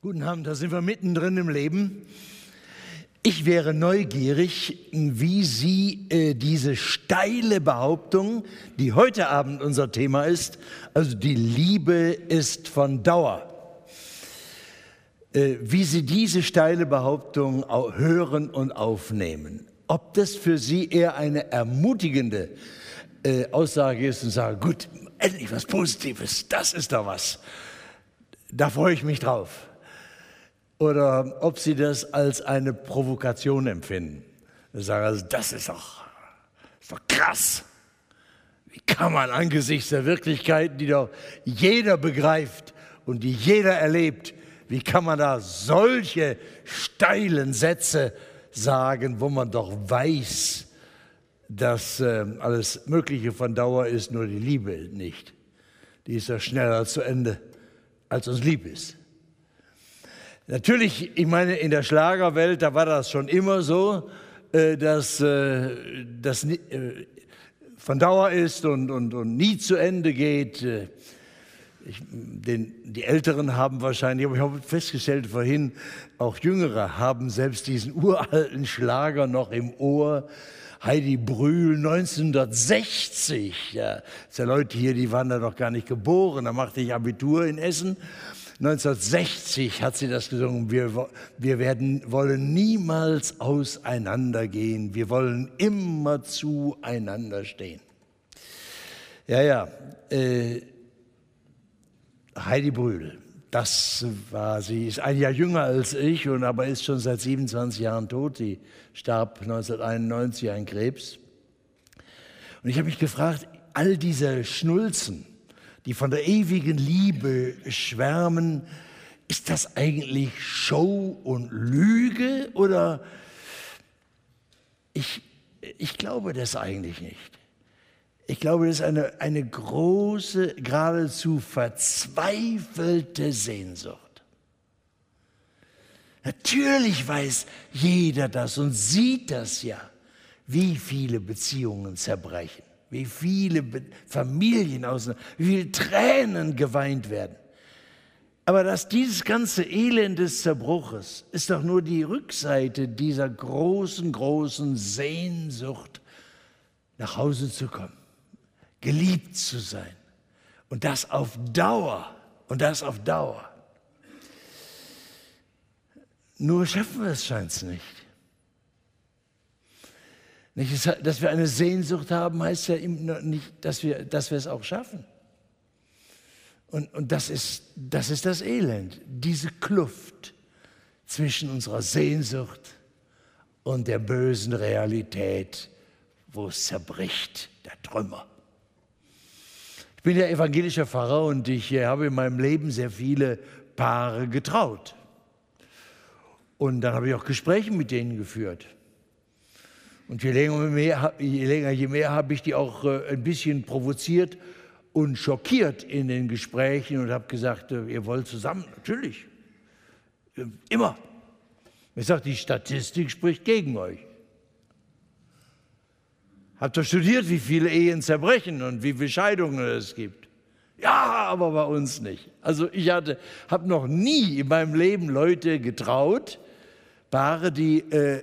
Guten Abend, da sind wir mittendrin im Leben. Ich wäre neugierig, wie Sie äh, diese steile Behauptung, die heute Abend unser Thema ist, also die Liebe ist von Dauer, äh, wie Sie diese steile Behauptung hören und aufnehmen. Ob das für Sie eher eine ermutigende äh, Aussage ist und sagen, gut, endlich was Positives, das ist doch was. Da freue ich mich drauf oder ob Sie das als eine Provokation empfinden. Sie sagen, also das ist doch, ist doch krass. Wie kann man angesichts der Wirklichkeit, die doch jeder begreift und die jeder erlebt, wie kann man da solche steilen Sätze sagen, wo man doch weiß, dass äh, alles Mögliche von Dauer ist, nur die Liebe nicht. Die ist ja schneller zu Ende, als uns lieb ist. Natürlich, ich meine, in der Schlagerwelt, da war das schon immer so, äh, dass äh, das äh, von Dauer ist und, und, und nie zu Ende geht. Ich, den, die Älteren haben wahrscheinlich, aber ich habe festgestellt vorhin, auch Jüngere haben selbst diesen uralten Schlager noch im Ohr. Heidi Brühl 1960. Ja, das ja Leute hier, die waren da noch gar nicht geboren. Da machte ich Abitur in Essen 1960 hat sie das gesungen. Wir, wir werden, wollen niemals auseinandergehen. Wir wollen immer zueinander stehen. Ja, ja. Äh, Heidi Brühl, das war sie, ist ein Jahr jünger als ich und aber ist schon seit 27 Jahren tot. Sie starb 1991 an Krebs. Und ich habe mich gefragt, all diese Schnulzen, die von der ewigen Liebe schwärmen, ist das eigentlich Show und Lüge oder ich, ich glaube das eigentlich nicht. Ich glaube, das ist eine, eine große, geradezu verzweifelte Sehnsucht. Natürlich weiß jeder das und sieht das ja, wie viele Beziehungen zerbrechen wie viele Familien aus, wie viele Tränen geweint werden. Aber dass dieses ganze Elend des Zerbruches ist doch nur die Rückseite dieser großen, großen Sehnsucht, nach Hause zu kommen, geliebt zu sein. Und das auf Dauer. Und das auf Dauer. Nur schaffen wir es, scheint es nicht. Dass wir eine Sehnsucht haben, heißt ja nicht, dass wir, dass wir es auch schaffen. Und, und das, ist, das ist das Elend, diese Kluft zwischen unserer Sehnsucht und der bösen Realität, wo es zerbricht, der Trümmer. Ich bin ja evangelischer Pfarrer und ich habe in meinem Leben sehr viele Paare getraut. Und dann habe ich auch Gespräche mit denen geführt. Und je länger, mehr, je, länger, je mehr habe ich die auch äh, ein bisschen provoziert und schockiert in den Gesprächen und habe gesagt, äh, ihr wollt zusammen, natürlich, äh, immer. Ich sage, die Statistik spricht gegen euch. Habt ihr studiert, wie viele Ehen zerbrechen und wie viele Scheidungen es gibt? Ja, aber bei uns nicht. Also ich habe noch nie in meinem Leben Leute getraut, Paare, die äh,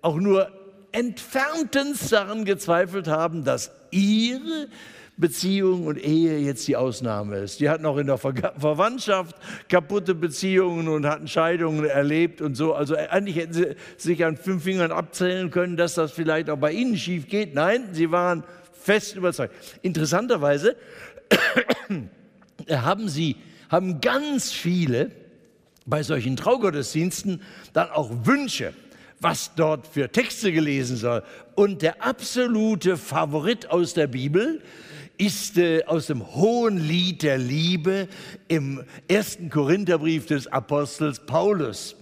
auch nur entferntens daran gezweifelt haben, dass ihre Beziehung und Ehe jetzt die Ausnahme ist. Die hatten auch in der Ver Verwandtschaft kaputte Beziehungen und hatten Scheidungen erlebt und so. Also eigentlich hätten sie sich an fünf Fingern abzählen können, dass das vielleicht auch bei ihnen schief geht. Nein, sie waren fest überzeugt. Interessanterweise haben sie, haben ganz viele bei solchen Traugottesdiensten dann auch Wünsche was dort für Texte gelesen soll. Und der absolute Favorit aus der Bibel ist äh, aus dem Hohen Lied der Liebe im ersten Korintherbrief des Apostels Paulus.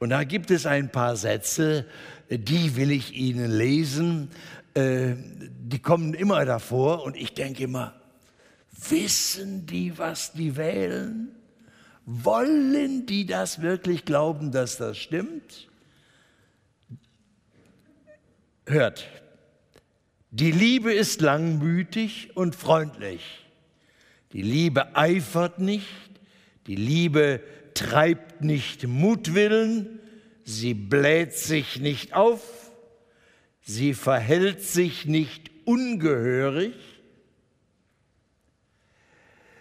Und da gibt es ein paar Sätze, die will ich Ihnen lesen. Äh, die kommen immer davor und ich denke immer, wissen die, was die wählen? Wollen die das wirklich glauben, dass das stimmt? Hört, die Liebe ist langmütig und freundlich. Die Liebe eifert nicht. Die Liebe treibt nicht Mutwillen, sie bläht sich nicht auf, sie verhält sich nicht ungehörig,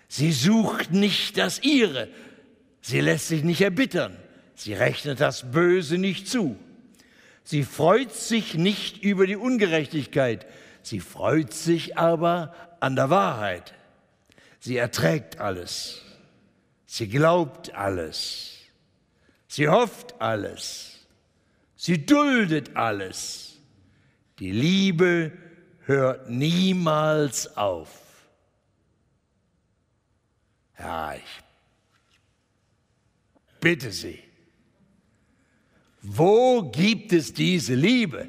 sie sucht nicht das ihre, sie lässt sich nicht erbittern, sie rechnet das Böse nicht zu, sie freut sich nicht über die Ungerechtigkeit, sie freut sich aber an der Wahrheit, sie erträgt alles. Sie glaubt alles. Sie hofft alles. Sie duldet alles. Die Liebe hört niemals auf. Ja, ich bitte Sie. Wo gibt es diese Liebe?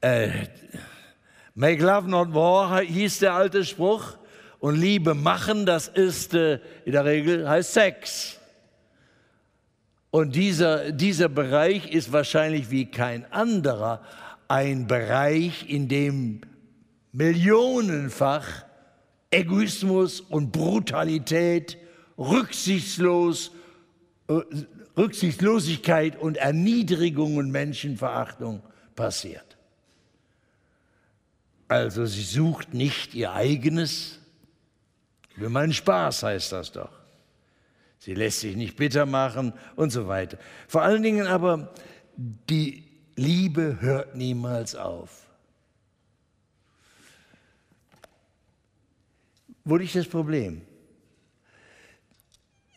Äh, Make love not war hieß der alte Spruch. Und Liebe machen, das ist äh, in der Regel heißt Sex. Und dieser, dieser Bereich ist wahrscheinlich wie kein anderer ein Bereich, in dem millionenfach Egoismus und Brutalität, rücksichtslos, Rücksichtslosigkeit und Erniedrigung und Menschenverachtung passiert. Also sie sucht nicht ihr eigenes, Will meinen Spaß heißt das doch. Sie lässt sich nicht bitter machen und so weiter. Vor allen Dingen aber, die Liebe hört niemals auf. Wo liegt das Problem?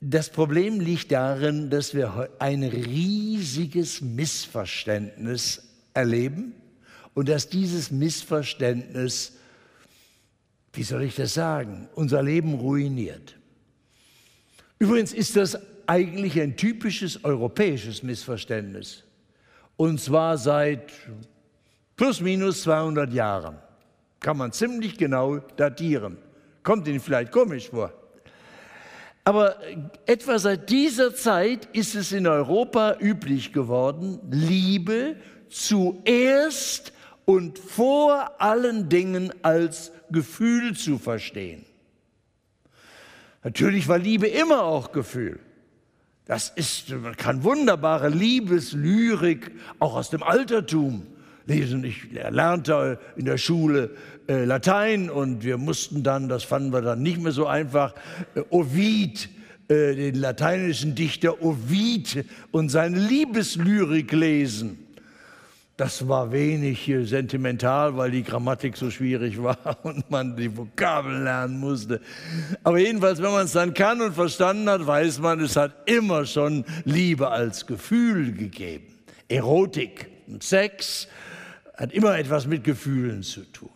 Das Problem liegt darin, dass wir ein riesiges Missverständnis erleben und dass dieses Missverständnis wie soll ich das sagen, unser Leben ruiniert. Übrigens ist das eigentlich ein typisches europäisches Missverständnis. Und zwar seit plus minus 200 Jahren. Kann man ziemlich genau datieren. Kommt Ihnen vielleicht komisch vor. Aber etwa seit dieser Zeit ist es in Europa üblich geworden, Liebe zuerst und vor allen Dingen als Gefühl zu verstehen. Natürlich war Liebe immer auch Gefühl. Das ist, man kann wunderbare Liebeslyrik auch aus dem Altertum lesen. Ich lernte in der Schule äh, Latein und wir mussten dann, das fanden wir dann nicht mehr so einfach, äh, Ovid, äh, den lateinischen Dichter Ovid und seine Liebeslyrik lesen. Das war wenig sentimental, weil die Grammatik so schwierig war und man die Vokabeln lernen musste. Aber jedenfalls, wenn man es dann kann und verstanden hat, weiß man, es hat immer schon Liebe als Gefühl gegeben. Erotik und Sex hat immer etwas mit Gefühlen zu tun.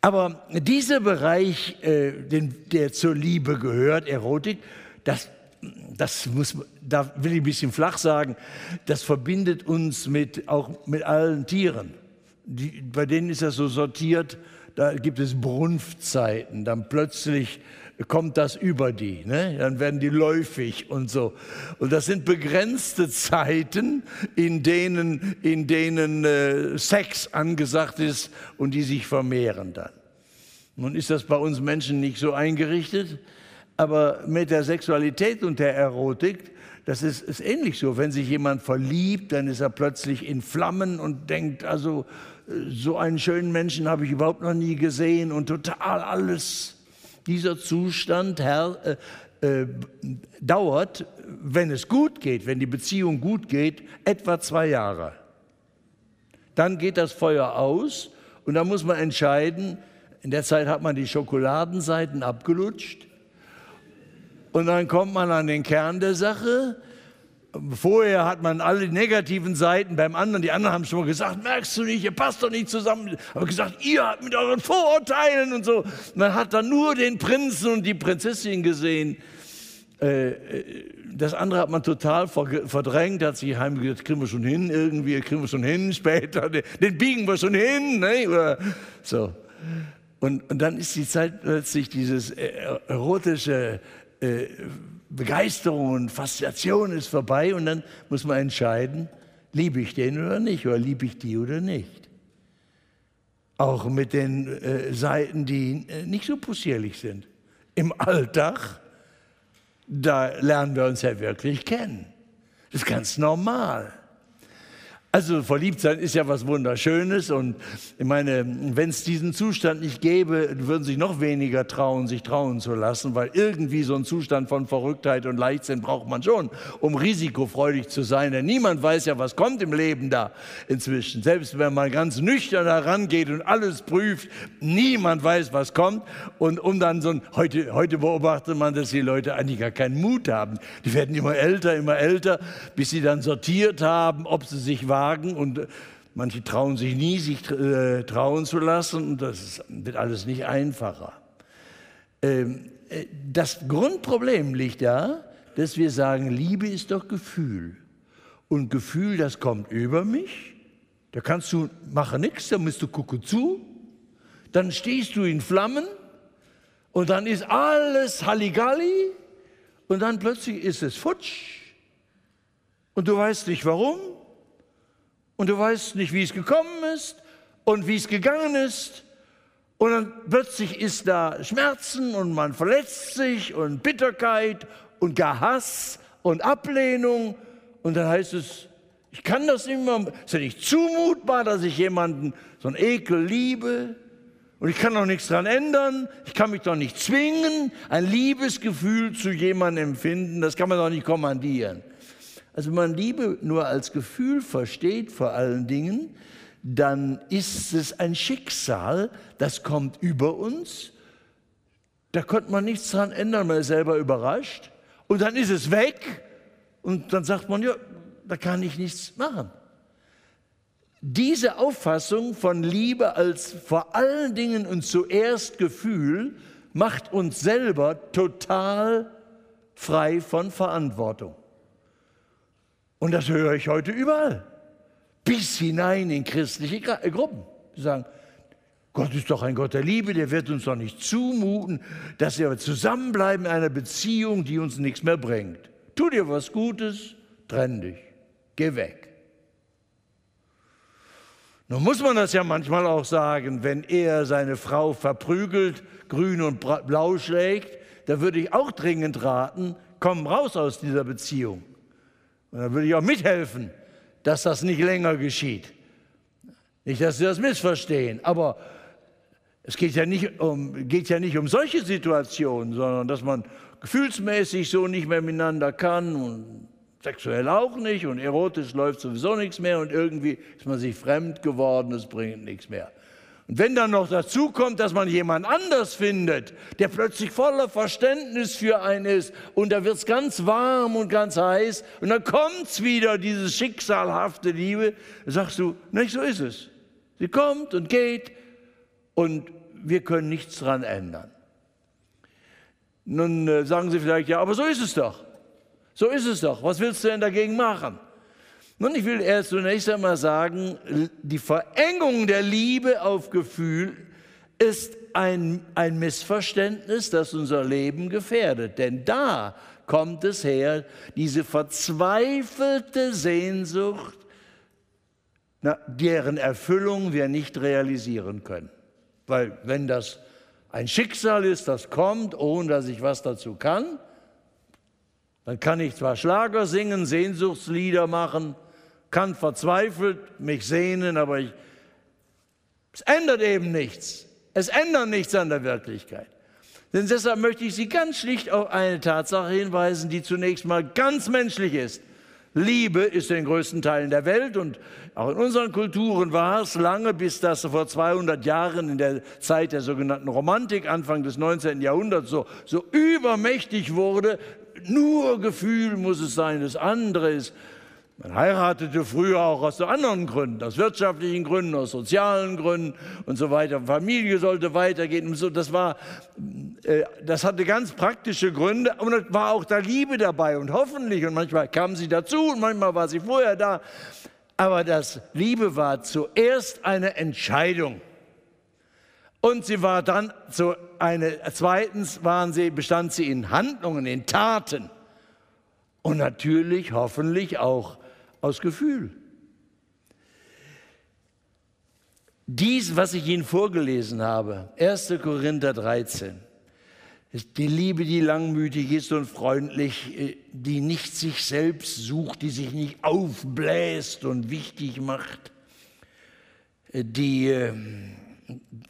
Aber dieser Bereich, äh, der zur Liebe gehört, Erotik, das das muss, da will ich ein bisschen flach sagen, das verbindet uns mit, auch mit allen Tieren. Die, bei denen ist das so sortiert, da gibt es Brunftzeiten, dann plötzlich kommt das über die, ne? dann werden die läufig und so. Und das sind begrenzte Zeiten, in denen, in denen äh, Sex angesagt ist und die sich vermehren dann. Nun ist das bei uns Menschen nicht so eingerichtet. Aber mit der Sexualität und der Erotik, das ist, ist ähnlich so. Wenn sich jemand verliebt, dann ist er plötzlich in Flammen und denkt, also so einen schönen Menschen habe ich überhaupt noch nie gesehen und total alles. Dieser Zustand Herr, äh, äh, dauert, wenn es gut geht, wenn die Beziehung gut geht, etwa zwei Jahre. Dann geht das Feuer aus und dann muss man entscheiden, in der Zeit hat man die Schokoladenseiten abgelutscht und dann kommt man an den Kern der Sache. Vorher hat man alle negativen Seiten beim anderen, die anderen haben schon mal gesagt, merkst du nicht, ihr passt doch nicht zusammen. Aber gesagt, ihr habt mit euren Vorurteilen und so. Man hat dann nur den Prinzen und die Prinzessin gesehen. Äh, äh, das andere hat man total verdrängt, hat sich heimgedacht, kriegen wir schon hin, irgendwie kriegen wir schon hin, später, den biegen wir schon hin. Ne? So. Und, und dann ist die Zeit plötzlich dieses äh, erotische äh, Begeisterung und Faszination ist vorbei und dann muss man entscheiden, liebe ich den oder nicht oder liebe ich die oder nicht. Auch mit den äh, Seiten, die äh, nicht so possierlich sind. Im Alltag, da lernen wir uns ja wirklich kennen. Das ist ganz normal. Also verliebt sein ist ja was Wunderschönes und ich meine, wenn es diesen Zustand nicht gäbe, würden sich noch weniger trauen, sich trauen zu lassen, weil irgendwie so ein Zustand von Verrücktheit und Leichtsinn braucht man schon, um risikofreudig zu sein. Denn niemand weiß ja, was kommt im Leben da inzwischen. Selbst wenn man ganz nüchtern herangeht und alles prüft, niemand weiß, was kommt. Und um dann so ein, heute, heute beobachtet man, dass die Leute eigentlich gar keinen Mut haben. Die werden immer älter, immer älter, bis sie dann sortiert haben, ob sie sich wahr wagen und manche trauen sich nie, sich äh, trauen zu lassen und das wird alles nicht einfacher. Ähm, äh, das Grundproblem liegt da, dass wir sagen, Liebe ist doch Gefühl. Und Gefühl, das kommt über mich. Da kannst du, mache nichts, da musst du gucken zu. Dann stehst du in Flammen und dann ist alles Halligalli und dann plötzlich ist es futsch und du weißt nicht warum und du weißt nicht, wie es gekommen ist und wie es gegangen ist. Und dann plötzlich ist da Schmerzen und man verletzt sich und Bitterkeit und gar Hass und Ablehnung. Und dann heißt es, ich kann das nicht mehr, ist ja nicht zumutbar, dass ich jemanden so einen Ekel liebe. Und ich kann doch nichts daran ändern. Ich kann mich doch nicht zwingen, ein Liebesgefühl zu jemandem empfinden. Das kann man doch nicht kommandieren. Also wenn man Liebe nur als Gefühl versteht vor allen Dingen, dann ist es ein Schicksal, das kommt über uns. Da konnte man nichts dran ändern, man ist selber überrascht. Und dann ist es weg und dann sagt man, ja, da kann ich nichts machen. Diese Auffassung von Liebe als vor allen Dingen und zuerst Gefühl macht uns selber total frei von Verantwortung. Und das höre ich heute überall. Bis hinein in christliche äh, Gruppen. Die sagen, Gott ist doch ein Gott der Liebe, der wird uns doch nicht zumuten, dass wir zusammenbleiben in einer Beziehung, die uns nichts mehr bringt. Tu dir was Gutes, trenn dich, geh weg. Nun muss man das ja manchmal auch sagen, wenn er seine Frau verprügelt, grün und blau schlägt, da würde ich auch dringend raten, komm raus aus dieser Beziehung. Und dann würde ich auch mithelfen, dass das nicht länger geschieht. Nicht, dass Sie das missverstehen, aber es geht ja nicht um, geht ja nicht um solche Situationen, sondern dass man gefühlsmäßig so nicht mehr miteinander kann und sexuell auch nicht und erotisch läuft sowieso nichts mehr und irgendwie ist man sich fremd geworden, es bringt nichts mehr. Und wenn dann noch dazu kommt, dass man jemand anders findet, der plötzlich voller Verständnis für einen ist und da wird es ganz warm und ganz heiß und dann kommt es wieder, diese schicksalhafte Liebe, sagst du, nicht so ist es. Sie kommt und geht und wir können nichts dran ändern. Nun äh, sagen Sie vielleicht, ja, aber so ist es doch. So ist es doch. Was willst du denn dagegen machen? Nun, ich will erst zunächst einmal sagen, die Verengung der Liebe auf Gefühl ist ein, ein Missverständnis, das unser Leben gefährdet. Denn da kommt es her, diese verzweifelte Sehnsucht, deren Erfüllung wir nicht realisieren können. Weil wenn das ein Schicksal ist, das kommt, ohne dass ich was dazu kann, dann kann ich zwar Schlager singen, Sehnsuchtslieder machen, kann verzweifelt mich sehnen, aber ich, es ändert eben nichts. Es ändert nichts an der Wirklichkeit. Denn deshalb möchte ich Sie ganz schlicht auf eine Tatsache hinweisen, die zunächst mal ganz menschlich ist. Liebe ist in den größten Teilen der Welt und auch in unseren Kulturen war es lange, bis das vor 200 Jahren in der Zeit der sogenannten Romantik, Anfang des 19. Jahrhunderts, so, so übermächtig wurde. Nur Gefühl muss es sein, das andere ist man heiratete früher auch aus anderen Gründen, aus wirtschaftlichen Gründen, aus sozialen Gründen und so weiter. Familie sollte weitergehen und so. Das war, äh, das hatte ganz praktische Gründe und war auch da Liebe dabei und hoffentlich und manchmal kam sie dazu und manchmal war sie vorher da. Aber das Liebe war zuerst eine Entscheidung. Und sie war dann so eine, zweitens waren sie, bestand sie in Handlungen, in Taten. Und natürlich, hoffentlich auch aus Gefühl. Dies, was ich Ihnen vorgelesen habe, 1. Korinther 13, Die Liebe, die langmütig ist und freundlich, äh, die nicht sich selbst sucht, die sich nicht aufbläst und wichtig macht, äh, die ähm,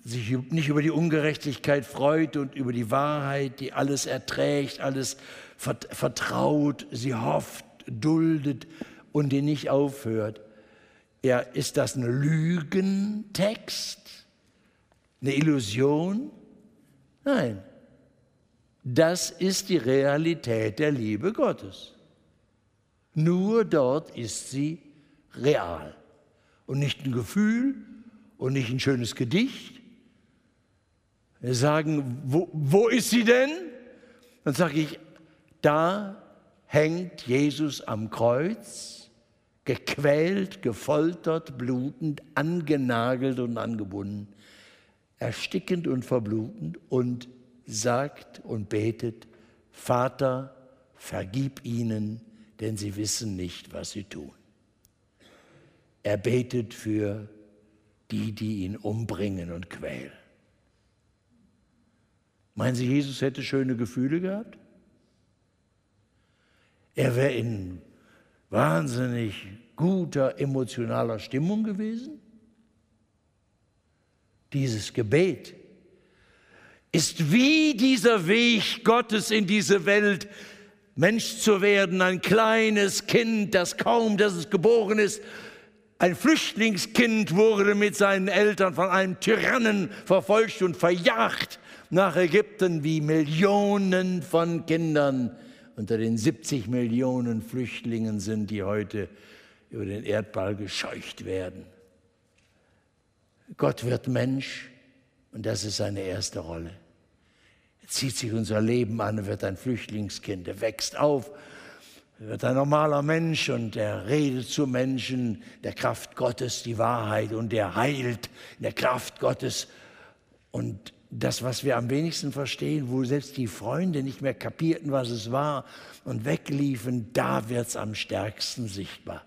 sich nicht über die Ungerechtigkeit freut und über die Wahrheit, die alles erträgt, alles vertraut, sie hofft, duldet und die nicht aufhört. Ja, ist das ein Lügentext? Eine Illusion? Nein, das ist die Realität der Liebe Gottes. Nur dort ist sie real und nicht ein Gefühl und nicht ein schönes Gedicht. Wir sagen, wo, wo ist sie denn? Dann sage ich, da hängt Jesus am Kreuz, gequält, gefoltert, blutend, angenagelt und angebunden, erstickend und verblutend und sagt und betet, Vater, vergib ihnen, denn sie wissen nicht, was sie tun. Er betet für die, die ihn umbringen und quälen. Meinen Sie, Jesus hätte schöne Gefühle gehabt? Er wäre in wahnsinnig guter emotionaler Stimmung gewesen? Dieses Gebet ist wie dieser Weg Gottes in diese Welt, Mensch zu werden, ein kleines Kind, das kaum, dass es geboren ist, ein Flüchtlingskind wurde mit seinen Eltern von einem Tyrannen verfolgt und verjagt nach Ägypten, wie Millionen von Kindern unter den 70 Millionen Flüchtlingen sind, die heute über den Erdball gescheucht werden. Gott wird Mensch und das ist seine erste Rolle. Er zieht sich unser Leben an und wird ein Flüchtlingskind. Er wächst auf, wird ein normaler Mensch und er redet zu Menschen der Kraft Gottes, die Wahrheit und er heilt in der Kraft Gottes. Und das, was wir am wenigsten verstehen, wo selbst die Freunde nicht mehr kapierten, was es war und wegliefen, da wird es am stärksten sichtbar.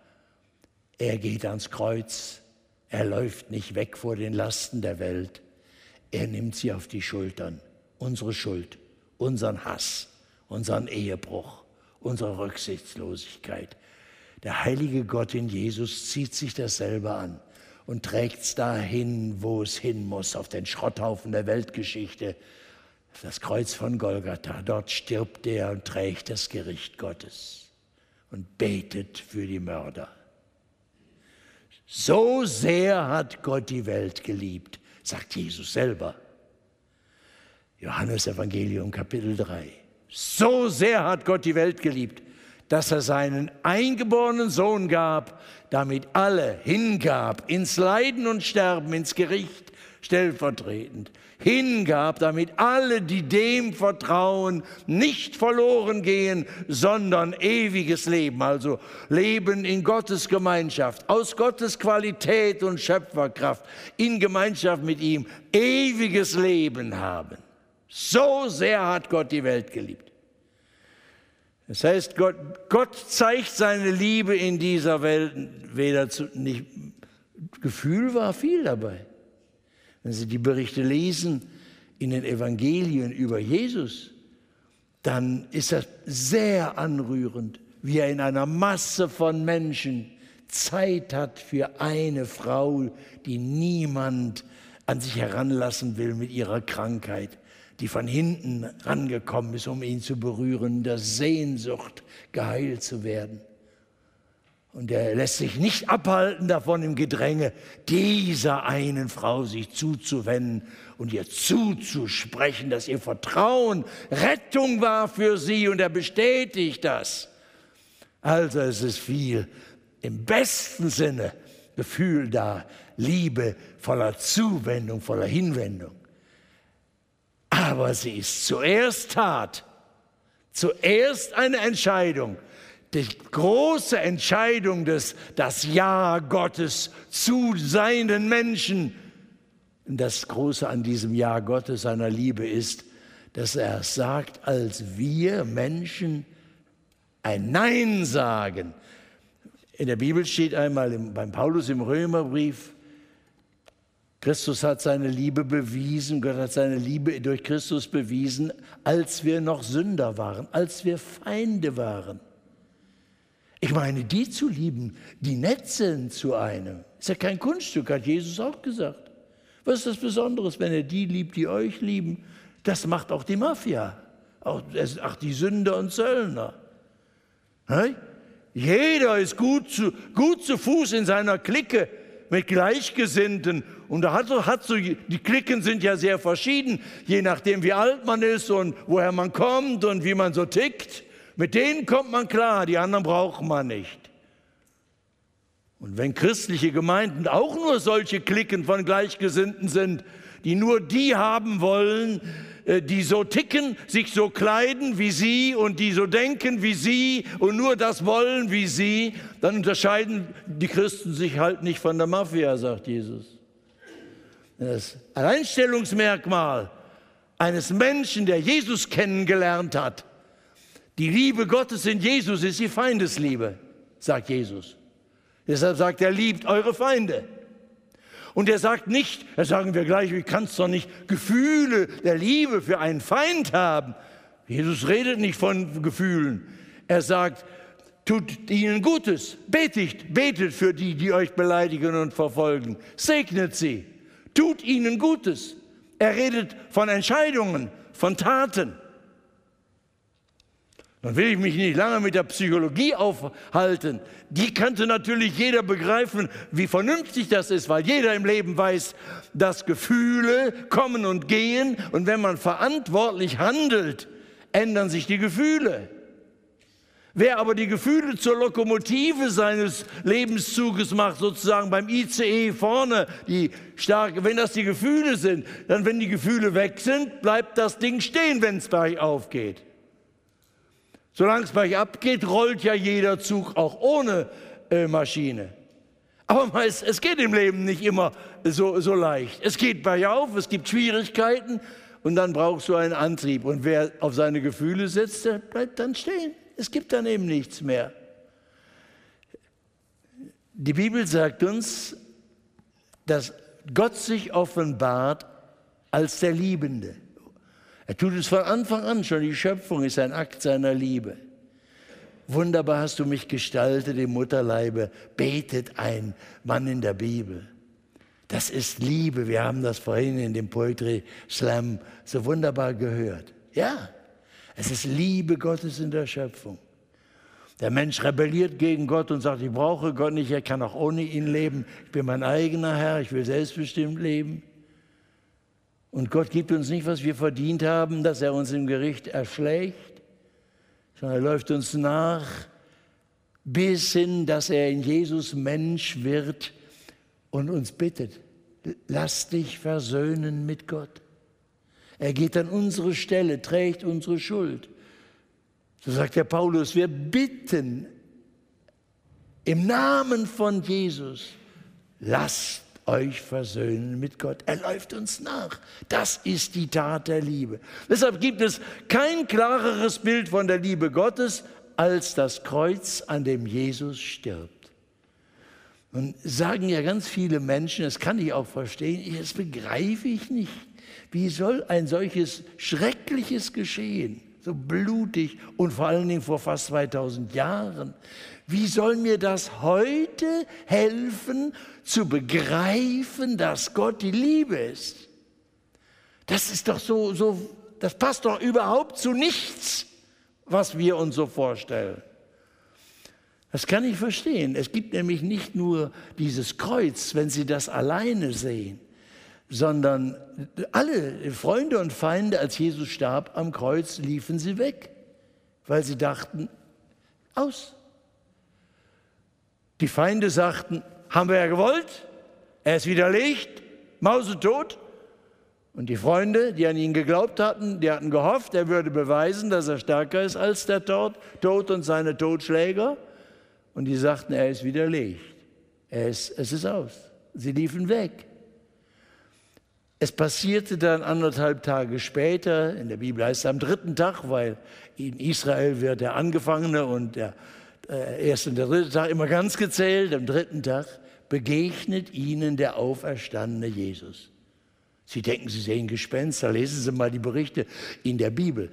Er geht ans Kreuz, er läuft nicht weg vor den Lasten der Welt, er nimmt sie auf die Schultern, unsere Schuld, unseren Hass, unseren Ehebruch, unsere Rücksichtslosigkeit. Der heilige Gott in Jesus zieht sich dasselbe an und trägt es dahin, wo es hin muss, auf den Schrotthaufen der Weltgeschichte, das Kreuz von Golgatha. Dort stirbt er und trägt das Gericht Gottes und betet für die Mörder. So sehr hat Gott die Welt geliebt, sagt Jesus selber. Johannes Evangelium Kapitel 3. So sehr hat Gott die Welt geliebt, dass er seinen eingeborenen Sohn gab, damit alle hingab ins Leiden und Sterben, ins Gericht stellvertretend, hingab, damit alle, die dem vertrauen, nicht verloren gehen, sondern ewiges Leben, also Leben in Gottes Gemeinschaft, aus Gottes Qualität und Schöpferkraft, in Gemeinschaft mit ihm, ewiges Leben haben. So sehr hat Gott die Welt geliebt. Das heißt, Gott, Gott zeigt seine Liebe in dieser Welt weder zu, nicht, Gefühl war viel dabei. Wenn Sie die Berichte lesen in den Evangelien über Jesus, dann ist das sehr anrührend, wie er in einer Masse von Menschen Zeit hat für eine Frau, die niemand an sich heranlassen will mit ihrer Krankheit die von hinten rangekommen ist, um ihn zu berühren, der Sehnsucht, geheilt zu werden. Und er lässt sich nicht abhalten davon im Gedränge, dieser einen Frau sich zuzuwenden und ihr zuzusprechen, dass ihr Vertrauen Rettung war für sie und er bestätigt das. Also es ist viel im besten Sinne Gefühl da, Liebe voller Zuwendung, voller Hinwendung. Aber sie ist zuerst Tat, zuerst eine Entscheidung, die große Entscheidung des das Ja Gottes zu seinen Menschen. Und das Große an diesem Ja Gottes, seiner Liebe ist, dass er sagt, als wir Menschen ein Nein sagen. In der Bibel steht einmal im, beim Paulus im Römerbrief, Christus hat seine Liebe bewiesen, Gott hat seine Liebe durch Christus bewiesen, als wir noch Sünder waren, als wir Feinde waren. Ich meine, die zu lieben, die nett zu einem, ist ja kein Kunststück, hat Jesus auch gesagt. Was ist das Besonderes, wenn er die liebt, die euch lieben? Das macht auch die Mafia, auch, auch die Sünder und Zöllner. Jeder ist gut zu, gut zu Fuß in seiner Clique mit Gleichgesinnten. Und da hat, hat so, die Klicken sind ja sehr verschieden, je nachdem, wie alt man ist und woher man kommt und wie man so tickt. Mit denen kommt man klar, die anderen braucht man nicht. Und wenn christliche Gemeinden auch nur solche Klicken von Gleichgesinnten sind, die nur die haben wollen, die so ticken, sich so kleiden wie sie und die so denken wie sie und nur das wollen wie sie, dann unterscheiden die Christen sich halt nicht von der Mafia, sagt Jesus. Das Alleinstellungsmerkmal eines Menschen, der Jesus kennengelernt hat, die Liebe Gottes in Jesus ist die Feindesliebe, sagt Jesus. Deshalb sagt er, liebt eure Feinde. Und er sagt nicht, das sagen wir gleich, wie kannst doch nicht Gefühle der Liebe für einen Feind haben. Jesus redet nicht von Gefühlen. Er sagt, tut ihnen Gutes, betet, betet für die, die euch beleidigen und verfolgen, segnet sie, tut ihnen Gutes. Er redet von Entscheidungen, von Taten. Dann will ich mich nicht lange mit der Psychologie aufhalten. Die könnte natürlich jeder begreifen, wie vernünftig das ist, weil jeder im Leben weiß, dass Gefühle kommen und gehen und wenn man verantwortlich handelt, ändern sich die Gefühle. Wer aber die Gefühle zur Lokomotive seines Lebenszuges macht, sozusagen beim ICE vorne, die starke, wenn das die Gefühle sind, dann wenn die Gefühle weg sind, bleibt das Ding stehen, wenn es bergauf geht. Solange es bergab geht, rollt ja jeder Zug auch ohne äh, Maschine. Aber meist, es geht im Leben nicht immer so, so leicht. Es geht bergauf, es gibt Schwierigkeiten und dann brauchst du einen Antrieb. Und wer auf seine Gefühle setzt, der bleibt dann stehen. Es gibt dann eben nichts mehr. Die Bibel sagt uns, dass Gott sich offenbart als der Liebende. Er tut es von Anfang an schon. Die Schöpfung ist ein Akt seiner Liebe. Wunderbar hast du mich gestaltet im Mutterleibe, betet ein Mann in der Bibel. Das ist Liebe. Wir haben das vorhin in dem Poetry Slam so wunderbar gehört. Ja, es ist Liebe Gottes in der Schöpfung. Der Mensch rebelliert gegen Gott und sagt, ich brauche Gott nicht, er kann auch ohne ihn leben. Ich bin mein eigener Herr, ich will selbstbestimmt leben. Und Gott gibt uns nicht, was wir verdient haben, dass er uns im Gericht erschlägt, sondern er läuft uns nach, bis hin, dass er in Jesus Mensch wird und uns bittet, lass dich versöhnen mit Gott. Er geht an unsere Stelle, trägt unsere Schuld. So sagt der Paulus, wir bitten im Namen von Jesus, lasst euch versöhnen mit Gott. Er läuft uns nach. Das ist die Tat der Liebe. Deshalb gibt es kein klareres Bild von der Liebe Gottes als das Kreuz, an dem Jesus stirbt. Und sagen ja ganz viele Menschen, das kann ich auch verstehen, das begreife ich nicht. Wie soll ein solches schreckliches Geschehen, so blutig und vor allen Dingen vor fast 2000 Jahren, wie soll mir das heute helfen zu begreifen, dass Gott die Liebe ist? Das ist doch so, so, das passt doch überhaupt zu nichts, was wir uns so vorstellen. Das kann ich verstehen. Es gibt nämlich nicht nur dieses Kreuz, wenn Sie das alleine sehen, sondern alle Freunde und Feinde, als Jesus starb am Kreuz, liefen sie weg, weil sie dachten, aus. Die Feinde sagten, haben wir ja gewollt, er ist widerlegt, mausetot. Und die Freunde, die an ihn geglaubt hatten, die hatten gehofft, er würde beweisen, dass er stärker ist als der Tod, Tod und seine Totschläger. Und die sagten, er ist widerlegt. Er ist, es ist aus. Sie liefen weg. Es passierte dann anderthalb Tage später, in der Bibel heißt es am dritten Tag, weil in Israel wird der Angefangene und der äh, und der dritte Tag immer ganz gezählt, am dritten Tag begegnet ihnen der auferstandene Jesus. Sie denken, Sie sehen Gespenster. Lesen Sie mal die Berichte in der Bibel.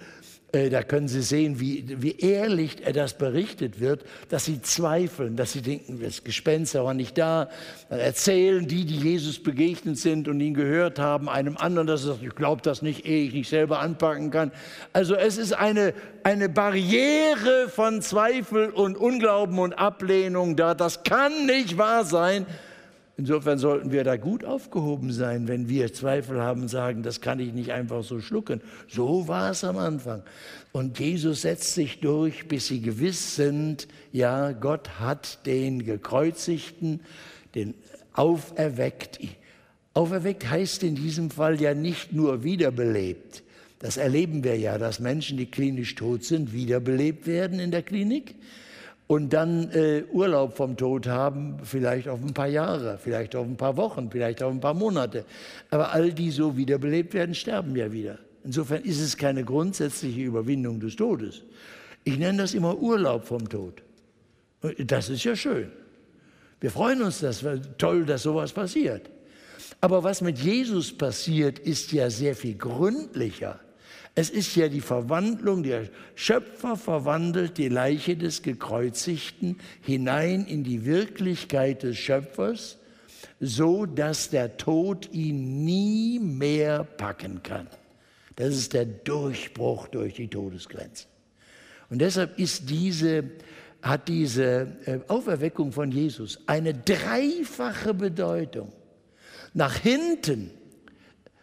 Äh, da können Sie sehen, wie, wie ehrlich das berichtet wird, dass Sie zweifeln, dass Sie denken, das Gespenster war nicht da. Dann erzählen die, die Jesus begegnet sind und ihn gehört haben, einem anderen, dass er sagt, ich glaube das nicht, ehe ich nicht selber anpacken kann. Also es ist eine, eine Barriere von Zweifel und Unglauben und Ablehnung da. Das kann nicht wahr sein. Insofern sollten wir da gut aufgehoben sein, wenn wir Zweifel haben sagen, das kann ich nicht einfach so schlucken. So war es am Anfang. Und Jesus setzt sich durch, bis sie gewiss sind, ja, Gott hat den Gekreuzigten, den auferweckt. Auferweckt heißt in diesem Fall ja nicht nur wiederbelebt. Das erleben wir ja, dass Menschen, die klinisch tot sind, wiederbelebt werden in der Klinik und dann äh, Urlaub vom Tod haben, vielleicht auf ein paar Jahre, vielleicht auf ein paar Wochen, vielleicht auf ein paar Monate. Aber all die so wiederbelebt werden, sterben ja wieder. Insofern ist es keine grundsätzliche Überwindung des Todes. Ich nenne das immer Urlaub vom Tod. Das ist ja schön. Wir freuen uns, das toll, dass sowas passiert. Aber was mit Jesus passiert, ist ja sehr viel gründlicher. Es ist ja die Verwandlung, der Schöpfer verwandelt die Leiche des Gekreuzigten hinein in die Wirklichkeit des Schöpfers, so dass der Tod ihn nie mehr packen kann. Das ist der Durchbruch durch die Todesgrenzen. Und deshalb ist diese, hat diese äh, Auferweckung von Jesus eine dreifache Bedeutung. Nach hinten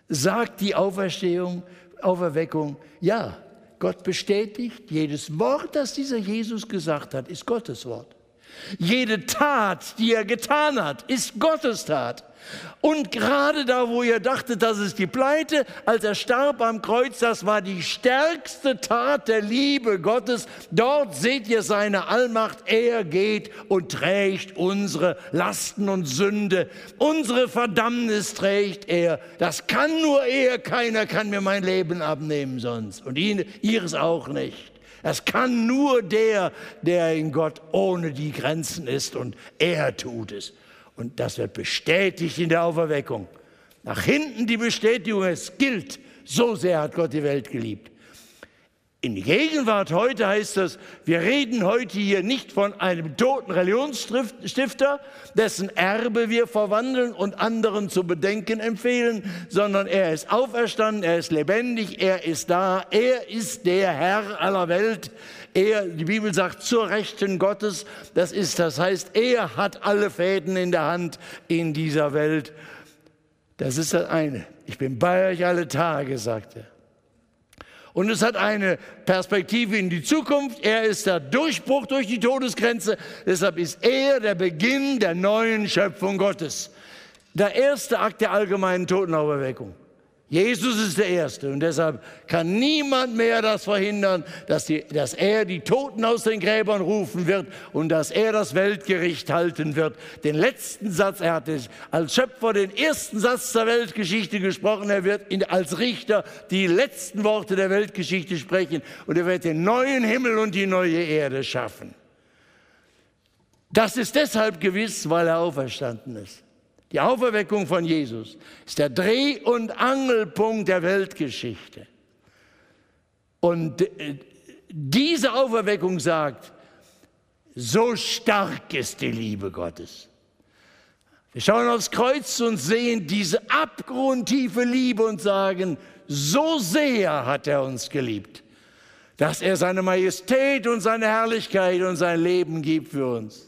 sagt die Auferstehung, Auferweckung, ja, Gott bestätigt, jedes Wort, das dieser Jesus gesagt hat, ist Gottes Wort. Jede Tat, die er getan hat, ist Gottes Tat. Und gerade da, wo ihr dachtet, das ist die Pleite, als er starb am Kreuz, das war die stärkste Tat der Liebe Gottes. Dort seht ihr seine Allmacht. Er geht und trägt unsere Lasten und Sünde. Unsere Verdammnis trägt er. Das kann nur er. Keiner kann mir mein Leben abnehmen sonst. Und ihn, ihres auch nicht. Das kann nur der, der in Gott ohne die Grenzen ist und er tut es. Und das wird bestätigt in der Auferweckung. Nach hinten die Bestätigung, es gilt, so sehr hat Gott die Welt geliebt. In Gegenwart heute heißt das, wir reden heute hier nicht von einem toten Religionsstifter, dessen Erbe wir verwandeln und anderen zu bedenken empfehlen, sondern er ist auferstanden, er ist lebendig, er ist da, er ist der Herr aller Welt. Er, die Bibel sagt, zur Rechten Gottes, das ist, das heißt, er hat alle Fäden in der Hand in dieser Welt. Das ist das eine. Ich bin bei euch alle Tage, sagt er. Und es hat eine Perspektive in die Zukunft. Er ist der Durchbruch durch die Todesgrenze. Deshalb ist er der Beginn der neuen Schöpfung Gottes. Der erste Akt der allgemeinen Totenauferweckung. Jesus ist der Erste und deshalb kann niemand mehr das verhindern, dass, die, dass, er die Toten aus den Gräbern rufen wird und dass er das Weltgericht halten wird. Den letzten Satz, er hat als Schöpfer den ersten Satz der Weltgeschichte gesprochen, er wird in, als Richter die letzten Worte der Weltgeschichte sprechen und er wird den neuen Himmel und die neue Erde schaffen. Das ist deshalb gewiss, weil er auferstanden ist. Die Auferweckung von Jesus ist der Dreh- und Angelpunkt der Weltgeschichte. Und äh, diese Auferweckung sagt, so stark ist die Liebe Gottes. Wir schauen aufs Kreuz und sehen diese abgrundtiefe Liebe und sagen, so sehr hat er uns geliebt, dass er seine Majestät und seine Herrlichkeit und sein Leben gibt für uns.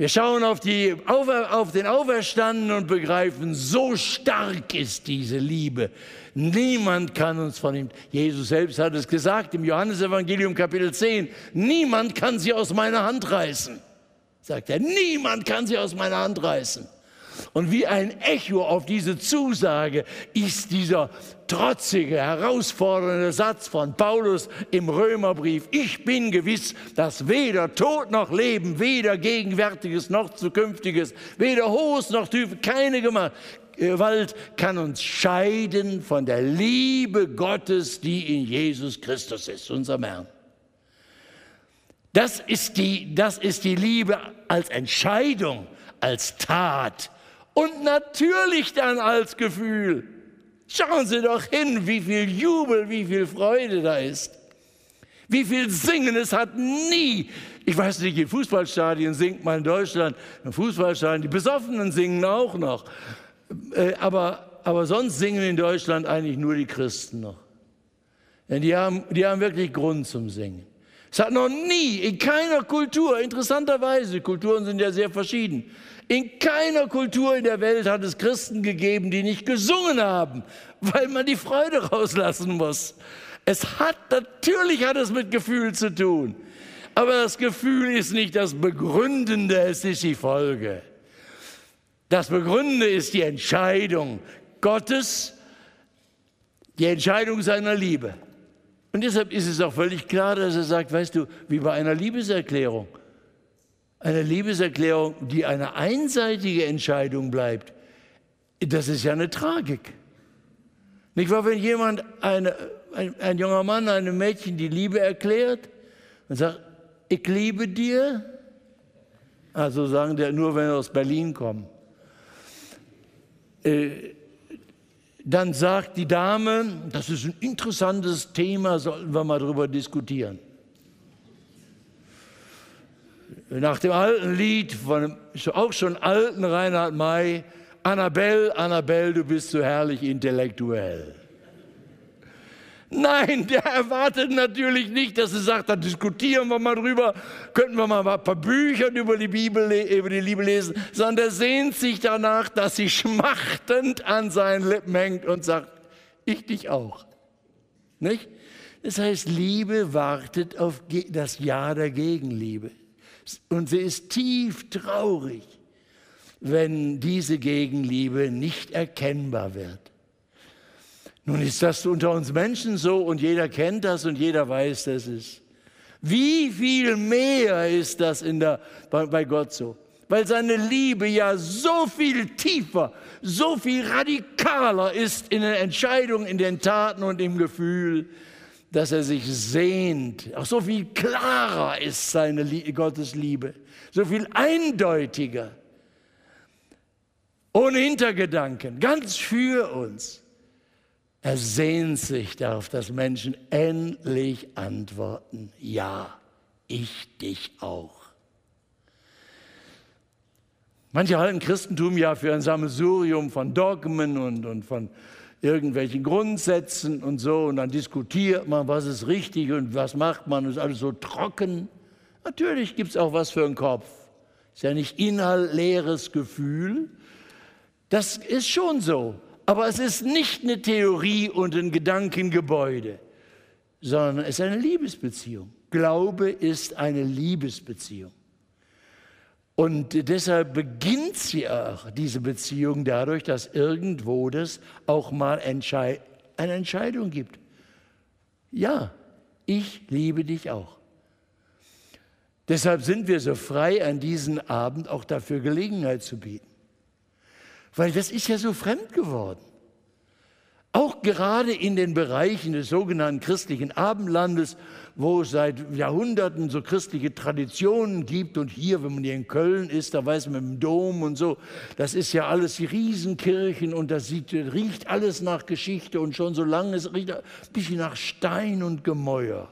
Wir schauen auf, die, auf den Auferstandenen und begreifen, so stark ist diese Liebe. Niemand kann uns von ihm, Jesus selbst hat es gesagt im Johannesevangelium Kapitel 10, niemand kann sie aus meiner Hand reißen. Sagt er, niemand kann sie aus meiner Hand reißen. Und wie ein Echo auf diese Zusage ist dieser trotzige, herausfordernde Satz von Paulus im Römerbrief. Ich bin gewiss, dass weder Tod noch Leben, weder Gegenwärtiges noch Zukünftiges, weder Hohes noch Tiefe, keine Gewalt kann uns scheiden von der Liebe Gottes, die in Jesus Christus ist, unserem Herrn. Das ist die, das ist die Liebe als Entscheidung als Tat und natürlich dann als Gefühl. Schauen Sie doch hin, wie viel Jubel, wie viel Freude da ist. Wie viel Singen, es hat nie, ich weiß nicht, in Fußballstadien singt man in Deutschland, in Fußballstadien, die Besoffenen singen auch noch. Äh, aber, aber sonst singen in Deutschland eigentlich nur die Christen noch. Denn die haben, die haben wirklich Grund zum Singen. Es hat noch nie in keiner Kultur, interessanterweise, Kulturen sind ja sehr verschieden, in keiner Kultur in der Welt hat es Christen gegeben, die nicht gesungen haben, weil man die Freude rauslassen muss. Es hat, natürlich hat es mit Gefühl zu tun. Aber das Gefühl ist nicht das Begründende, es ist die Folge. Das Begründende ist die Entscheidung Gottes, die Entscheidung seiner Liebe. Und deshalb ist es auch völlig klar, dass er sagt, weißt du, wie bei einer Liebeserklärung, eine Liebeserklärung, die eine einseitige Entscheidung bleibt, das ist ja eine Tragik. Nicht wahr, wenn jemand, eine, ein, ein junger Mann einem Mädchen die Liebe erklärt und sagt, ich liebe dir, also sagen der nur, wenn er aus Berlin kommt, äh, dann sagt die Dame, das ist ein interessantes Thema, sollten wir mal darüber diskutieren. Nach dem alten Lied von auch schon alten Reinhard May, Annabelle, Annabelle, du bist so herrlich intellektuell. Nein, der erwartet natürlich nicht, dass er sagt, da diskutieren wir mal drüber, könnten wir mal ein paar Bücher über die Bibel, über die Liebe lesen, sondern er sehnt sich danach, dass sie schmachtend an seinen Lippen hängt und sagt, ich dich auch. Nicht? Das heißt, Liebe wartet auf das Ja der Gegenliebe. Und sie ist tief traurig, wenn diese Gegenliebe nicht erkennbar wird. Nun ist das unter uns Menschen so und jeder kennt das und jeder weiß, das ist. Wie viel mehr ist das in der, bei, bei Gott so? Weil seine Liebe ja so viel tiefer, so viel radikaler ist in den Entscheidungen, in den Taten und im Gefühl, dass er sich sehnt. Auch so viel klarer ist seine Gottes Liebe, so viel eindeutiger, ohne Hintergedanken, ganz für uns. Er sehnt sich darauf, dass Menschen endlich antworten, ja, ich dich auch. Manche halten Christentum ja für ein Sammelsurium von Dogmen und, und von irgendwelchen Grundsätzen und so. Und dann diskutiert man, was ist richtig und was macht man. Und ist alles so trocken. Natürlich gibt es auch was für den Kopf. Ist ja nicht inhaltleeres Gefühl. Das ist schon so. Aber es ist nicht eine Theorie und ein Gedankengebäude, sondern es ist eine Liebesbeziehung. Glaube ist eine Liebesbeziehung. Und deshalb beginnt sie auch, diese Beziehung, dadurch, dass irgendwo das auch mal Entschei eine Entscheidung gibt. Ja, ich liebe dich auch. Deshalb sind wir so frei, an diesem Abend auch dafür Gelegenheit zu bieten. Weil das ist ja so fremd geworden. Auch gerade in den Bereichen des sogenannten christlichen Abendlandes, wo es seit Jahrhunderten so christliche Traditionen gibt und hier, wenn man hier in Köln ist, da weiß man im Dom und so, das ist ja alles die Riesenkirchen und das sieht, riecht alles nach Geschichte und schon so lange, es riecht ein bisschen nach Stein und Gemäuer.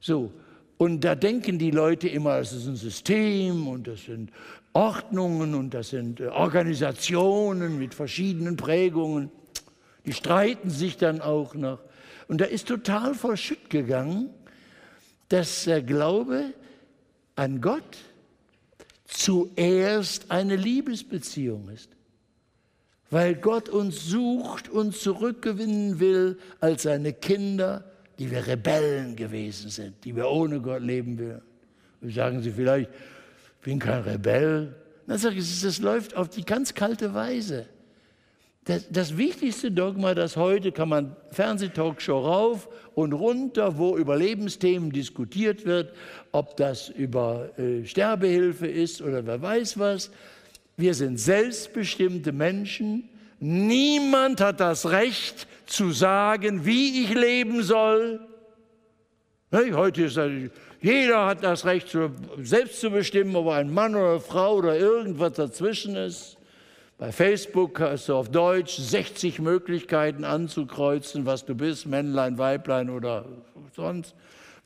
So, und da denken die Leute immer, es ist ein System und das sind Ordnungen und das sind äh, Organisationen mit verschiedenen Prägungen. Die streiten sich dann auch noch. Und da ist total verschütt gegangen, dass der Glaube an Gott zuerst eine Liebesbeziehung ist. Weil Gott uns sucht und zurückgewinnen will als seine Kinder, die wir Rebellen gewesen sind, die wir ohne Gott leben will. sagen Sie vielleicht, ich bin kein Rebell. Dann sage ich, das läuft auf die ganz kalte Weise. Das, das, wichtigste Dogma, das heute kann man Fernsehtalkshow rauf und runter, wo über Lebensthemen diskutiert wird, ob das über äh, Sterbehilfe ist oder wer weiß was. Wir sind selbstbestimmte Menschen. Niemand hat das Recht zu sagen, wie ich leben soll. Hey, heute ist Jeder hat das Recht, selbst zu bestimmen, ob er ein Mann oder eine Frau oder irgendwas dazwischen ist. Bei Facebook hast du auf Deutsch 60 Möglichkeiten anzukreuzen, was du bist, Männlein, Weiblein oder sonst.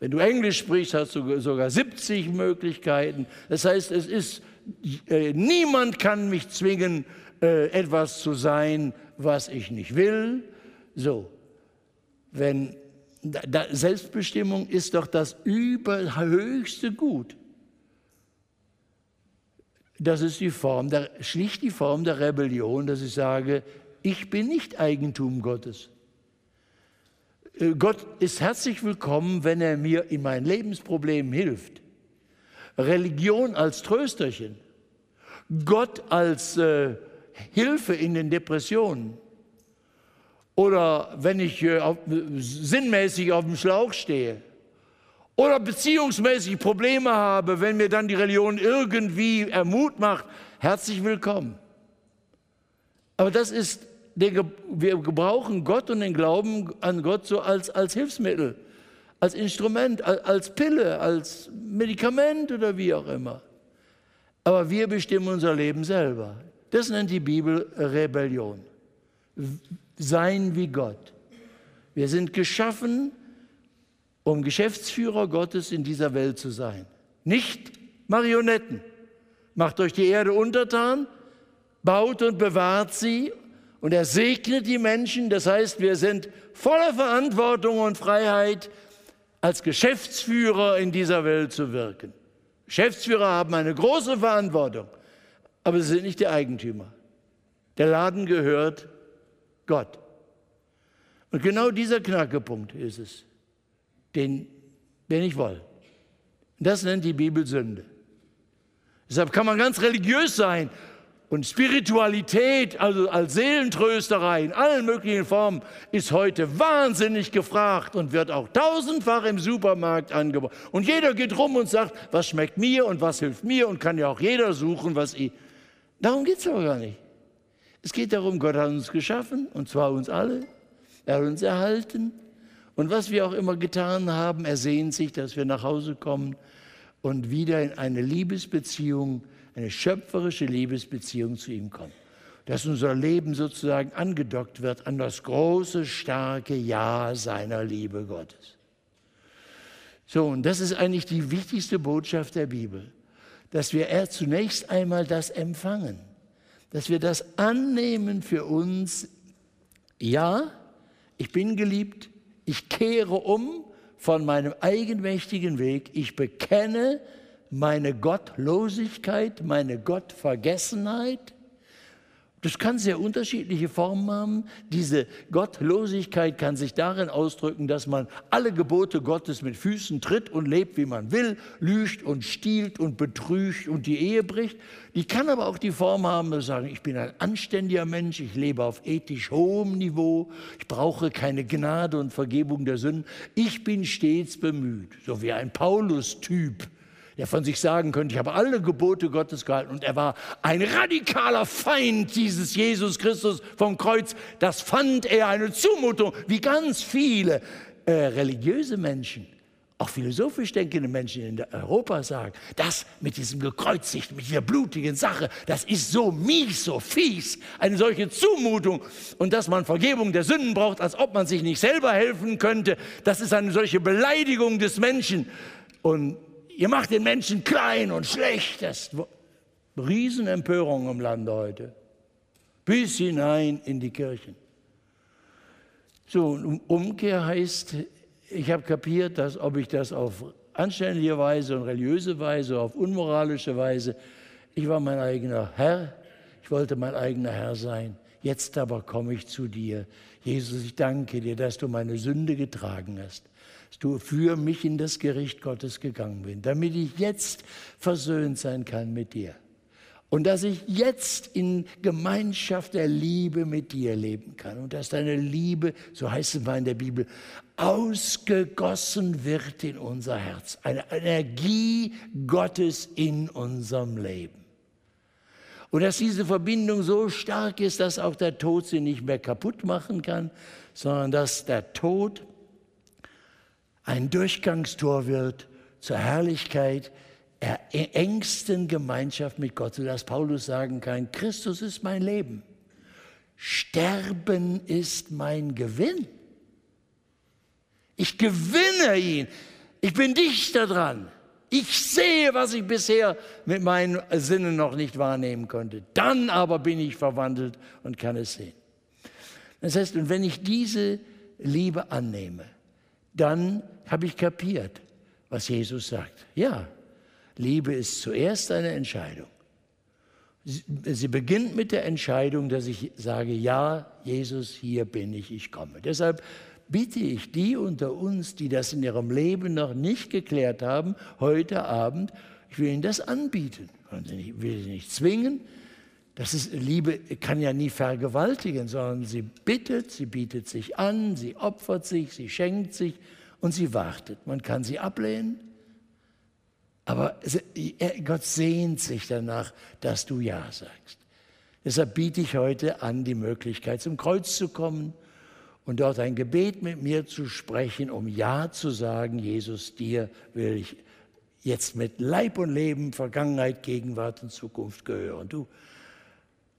Wenn du Englisch sprichst, hast du sogar 70 Möglichkeiten. Das heißt, es ist, äh, niemand kann mich zwingen, äh, etwas zu sein, was ich nicht will. So, wenn Selbstbestimmung ist doch das überhöchste Gut. Das ist die Form der, schlicht die Form der Rebellion, dass ich sage, ich bin nicht Eigentum Gottes. Äh, Gott ist herzlich willkommen, wenn er mir in meinen Lebensproblemen hilft. Religion als Trösterchen, Gott als äh, Hilfe in den Depressionen oder wenn ich äh, auf, sinnmäßig auf dem Schlauch stehe oder beziehungsmäßig Probleme habe, wenn mir dann die Religion irgendwie Ermut macht, herzlich willkommen. Aber das ist, wir gebrauchen Gott und den Glauben an Gott so als, als Hilfsmittel, als Instrument, als Pille, als Medikament oder wie auch immer. Aber wir bestimmen unser Leben selber. Das nennt die Bibel Rebellion. Sein wie Gott. Wir sind geschaffen, um Geschäftsführer Gottes in dieser Welt zu sein. Nicht Marionetten. Macht euch die Erde untertan, baut und bewahrt sie und er segnet die Menschen. Das heißt, wir sind voller Verantwortung und Freiheit, als Geschäftsführer in dieser Welt zu wirken. Geschäftsführer haben eine große Verantwortung, aber sie sind nicht die Eigentümer. Der Laden gehört Gott. Und genau dieser Knackepunkt ist es den wir nicht wollen. Das nennt die Bibel Sünde. Deshalb kann man ganz religiös sein und Spiritualität, also als Seelentrösterei in allen möglichen Formen, ist heute wahnsinnig gefragt und wird auch tausendfach im Supermarkt angeboten. Und jeder geht rum und sagt, was schmeckt mir und was hilft mir und kann ja auch jeder suchen, was ich. Darum geht es aber gar nicht. Es geht darum, Gott hat uns geschaffen und zwar uns alle. Er hat uns erhalten. Und was wir auch immer getan haben, er sehnt sich, dass wir nach Hause kommen und wieder in eine Liebesbeziehung, eine schöpferische Liebesbeziehung zu ihm kommen. Dass unser Leben sozusagen angedockt wird an das große, starke Ja seiner Liebe Gottes. So, und das ist eigentlich die wichtigste Botschaft der Bibel, dass wir erst zunächst einmal das empfangen, dass wir das annehmen für uns. Ja, ich bin geliebt, ich kehre um von meinem eigenmächtigen Weg. Ich bekenne meine Gottlosigkeit, meine Gottvergessenheit das kann sehr unterschiedliche Formen haben. Diese Gottlosigkeit kann sich darin ausdrücken, dass man alle Gebote Gottes mit Füßen tritt und lebt, wie man will, lügt und stiehlt und betrügt und die Ehe bricht. Die kann aber auch die Form haben, dass sagen, ich bin ein anständiger Mensch, ich lebe auf ethisch hohem Niveau, ich brauche keine Gnade und Vergebung der Sünden. Ich bin stets bemüht, so wie ein Paulus-Typ der von sich sagen könnte, ich habe alle Gebote Gottes gehalten. Und er war ein radikaler Feind dieses Jesus Christus vom Kreuz. Das fand er eine Zumutung, wie ganz viele äh, religiöse Menschen auch philosophisch denkende Menschen in Europa sagen, das mit diesem gekreuzigten, mit dieser blutigen Sache, das ist so mies, so fies, eine solche Zumutung und dass man Vergebung der Sünden braucht, als ob man sich nicht selber helfen könnte, das ist eine solche Beleidigung des Menschen. Und Ihr macht den Menschen klein und schlecht. Das Riesenempörung im Lande heute. Bis hinein in die Kirchen. So, Umkehr heißt, ich habe kapiert, dass ob ich das auf anständige Weise und religiöse Weise, auf unmoralische Weise, ich war mein eigener Herr, ich wollte mein eigener Herr sein. Jetzt aber komme ich zu dir. Jesus, ich danke dir, dass du meine Sünde getragen hast du für mich in das Gericht Gottes gegangen bist, damit ich jetzt versöhnt sein kann mit dir. Und dass ich jetzt in Gemeinschaft der Liebe mit dir leben kann. Und dass deine Liebe, so heißt es mal in der Bibel, ausgegossen wird in unser Herz. Eine Energie Gottes in unserem Leben. Und dass diese Verbindung so stark ist, dass auch der Tod sie nicht mehr kaputt machen kann, sondern dass der Tod ein Durchgangstor wird zur Herrlichkeit der engsten Gemeinschaft mit Gott, sodass Paulus sagen kann, Christus ist mein Leben. Sterben ist mein Gewinn. Ich gewinne ihn. Ich bin dichter dran. Ich sehe, was ich bisher mit meinen Sinnen noch nicht wahrnehmen konnte. Dann aber bin ich verwandelt und kann es sehen. Das heißt, und wenn ich diese Liebe annehme, dann habe ich kapiert, was Jesus sagt. Ja, Liebe ist zuerst eine Entscheidung. Sie beginnt mit der Entscheidung, dass ich sage, ja, Jesus, hier bin ich, ich komme. Deshalb bitte ich die unter uns, die das in ihrem Leben noch nicht geklärt haben, heute Abend, ich will ihnen das anbieten. Ich will sie nicht zwingen. Das ist, Liebe kann ja nie vergewaltigen, sondern sie bittet, sie bietet sich an, sie opfert sich, sie schenkt sich und sie wartet. Man kann sie ablehnen, aber Gott sehnt sich danach, dass du Ja sagst. Deshalb biete ich heute an, die Möglichkeit, zum Kreuz zu kommen und dort ein Gebet mit mir zu sprechen, um Ja zu sagen, Jesus, dir will ich jetzt mit Leib und Leben, Vergangenheit, Gegenwart und Zukunft gehören. Du,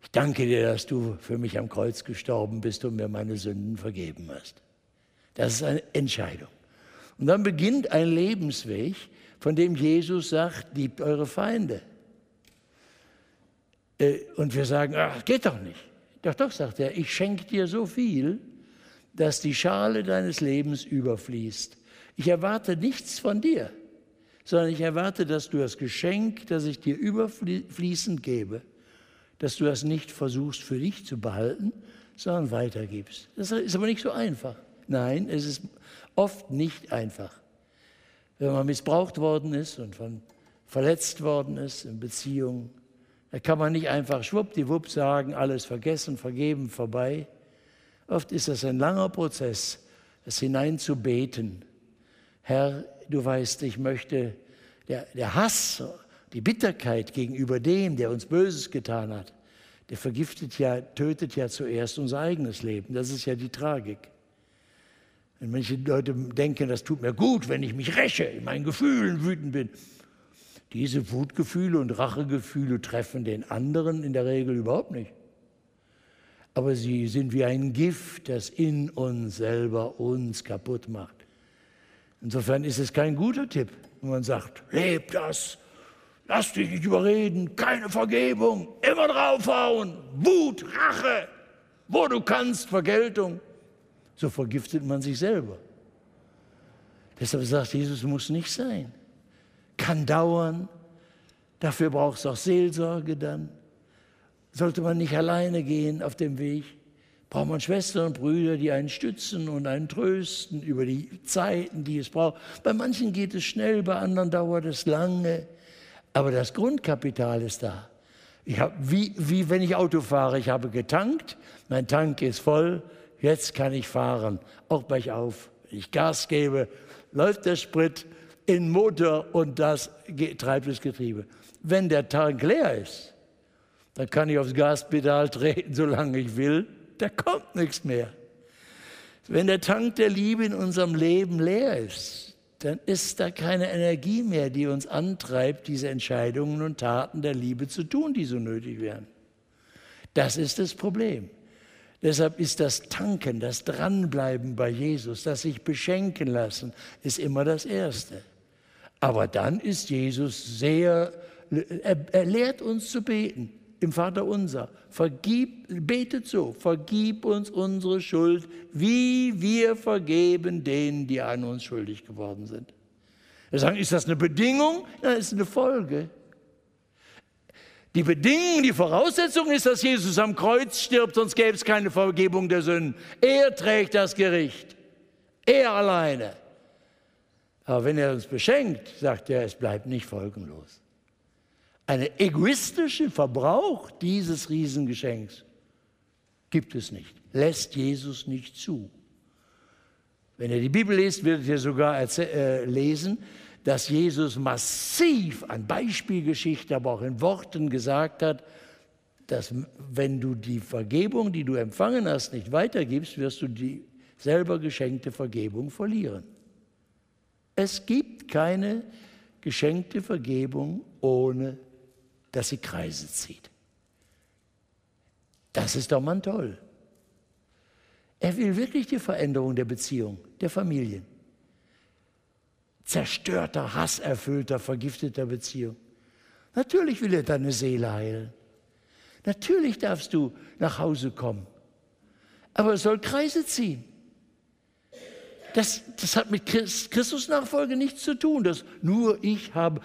ich danke dir, dass du für mich am Kreuz gestorben bist und mir meine Sünden vergeben hast. Das ist eine Entscheidung. Und dann beginnt ein Lebensweg, von dem Jesus sagt, liebt eure Feinde. Äh, und wir sagen, ach, geht doch nicht. Doch, doch, sagt er, ich schenke dir so viel, dass die Schale deines Lebens überfließt. Ich erwarte nichts von dir, sondern ich erwarte, dass du das Geschenk, das ich dir überfließend gebe, dass du das nicht versuchst für dich zu behalten, sondern weitergibst. Das ist aber nicht so einfach. Nein, es ist oft nicht einfach. Wenn man missbraucht worden ist und von verletzt worden ist in Beziehungen, da kann man nicht einfach schwuppdiwupp sagen, alles vergessen, vergeben, vorbei. Oft ist das ein langer Prozess, das hineinzubeten. Herr, du weißt, ich möchte, der, der Hass, die Bitterkeit gegenüber dem, der uns Böses getan hat, der vergiftet ja, tötet ja zuerst unser eigenes Leben. Das ist ja die Tragik. Wenn manche Leute denken, das tut mir gut, wenn ich mich räche, in meinen Gefühlen wütend bin. Diese Wutgefühle und Rachegefühle treffen den anderen in der Regel überhaupt nicht aber sie sind wie ein Gift, das in uns selber uns kaputt macht. Insofern ist es kein guter Tipp, wenn man sagt, leb das, lass dich nicht überreden, keine Vergebung, immer draufhauen, Wut, Rache, wo du kannst, Vergeltung. So vergiftet man sich selber. Deshalb sagt Jesus, muss nicht sein. Kann dauern. Dafür braucht es auch Seelsorge dann. Sollte man nicht alleine gehen auf dem Weg? Braucht man Schwestern und Brüder, die einen stützen und einen trösten über die Zeiten, die es braucht. Bei manchen geht es schnell, bei anderen dauert es lange. Aber das Grundkapital ist da. Ich hab, wie, wie wenn ich Auto fahre, ich habe getankt, mein Tank ist voll, jetzt kann ich fahren, auch bergauf. Ich Gas gebe, läuft der Sprit in Motor und das treibt das Getriebe. Wenn der Tank leer ist, dann kann ich aufs Gaspedal treten, solange ich will. Da kommt nichts mehr. Wenn der Tank der Liebe in unserem Leben leer ist, dann ist da keine Energie mehr, die uns antreibt, diese Entscheidungen und Taten der Liebe zu tun, die so nötig wären. Das ist das Problem. Deshalb ist das Tanken, das Dranbleiben bei Jesus, das sich beschenken lassen, ist immer das Erste. Aber dann ist Jesus sehr, er, er lehrt uns zu beten im Vater unser. Vergib, betet so, vergib uns unsere Schuld, wie wir vergeben denen, die an uns schuldig geworden sind. Wir sagen, ist das eine Bedingung? Nein, ist eine Folge. Die Bedingung, die Voraussetzung ist, dass Jesus am Kreuz stirbt, sonst gäbe es keine Vergebung der Sünden. Er trägt das Gericht. Er alleine. Aber wenn er uns beschenkt, sagt er, es bleibt nicht folgenlos einen egoistischen Verbrauch dieses Riesengeschenks gibt es nicht, lässt Jesus nicht zu. Wenn ihr die Bibel lest, werdet ihr sogar äh, lesen, dass Jesus massiv an Beispielgeschichte, aber auch in Worten gesagt hat, dass wenn du die Vergebung, die du empfangen hast, nicht weitergibst, wirst du die selber geschenkte Vergebung verlieren. Es gibt keine geschenkte Vergebung, ohne dass sie Kreise zieht. Das ist doch mal toll. Er will wirklich die Veränderung der Beziehung, der Familien. Zerstörter, hasserfüllter, vergifteter Beziehung. Natürlich will er deine Seele heilen. Natürlich darfst du nach Hause kommen. Aber es soll Kreise ziehen. Das, das hat mit Christusnachfolge nichts zu tun, dass nur ich habe.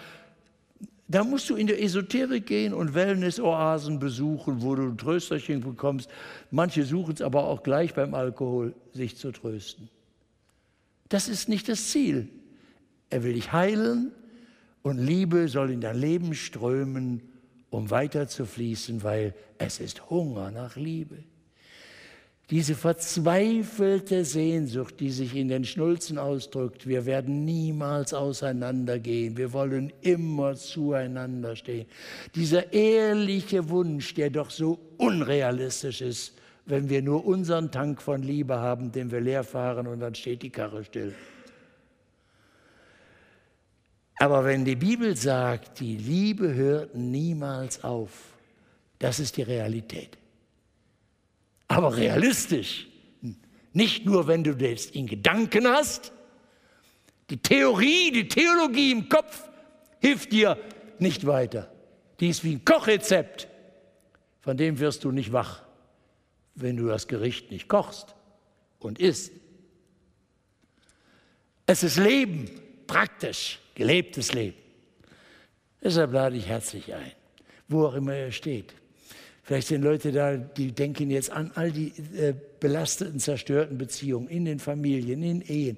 Da musst du in der Esoterik gehen und Wellness-Oasen besuchen, wo du ein Trösterchen bekommst. Manche suchen es aber auch gleich beim Alkohol, sich zu trösten. Das ist nicht das Ziel. Er will dich heilen und Liebe soll in dein Leben strömen, um weiter zu fließen, weil es ist Hunger nach Liebe. Diese verzweifelte Sehnsucht, die sich in den Schnulzen ausdrückt, wir werden niemals auseinandergehen, wir wollen immer zueinander stehen. Dieser ehrliche Wunsch, der doch so unrealistisch ist, wenn wir nur unseren Tank von Liebe haben, den wir leer fahren und dann steht die Karre still. Aber wenn die Bibel sagt, die Liebe hört niemals auf, das ist die Realität aber realistisch. Nicht nur, wenn du das in Gedanken hast. Die Theorie, die Theologie im Kopf hilft dir nicht weiter. Die ist wie ein Kochrezept. Von dem wirst du nicht wach, wenn du das Gericht nicht kochst und isst. Es ist Leben, praktisch, gelebtes Leben. Deshalb lade ich herzlich ein, wo auch immer er steht. Vielleicht sind Leute da, die denken jetzt an all die äh, belasteten, zerstörten Beziehungen in den Familien, in Ehen,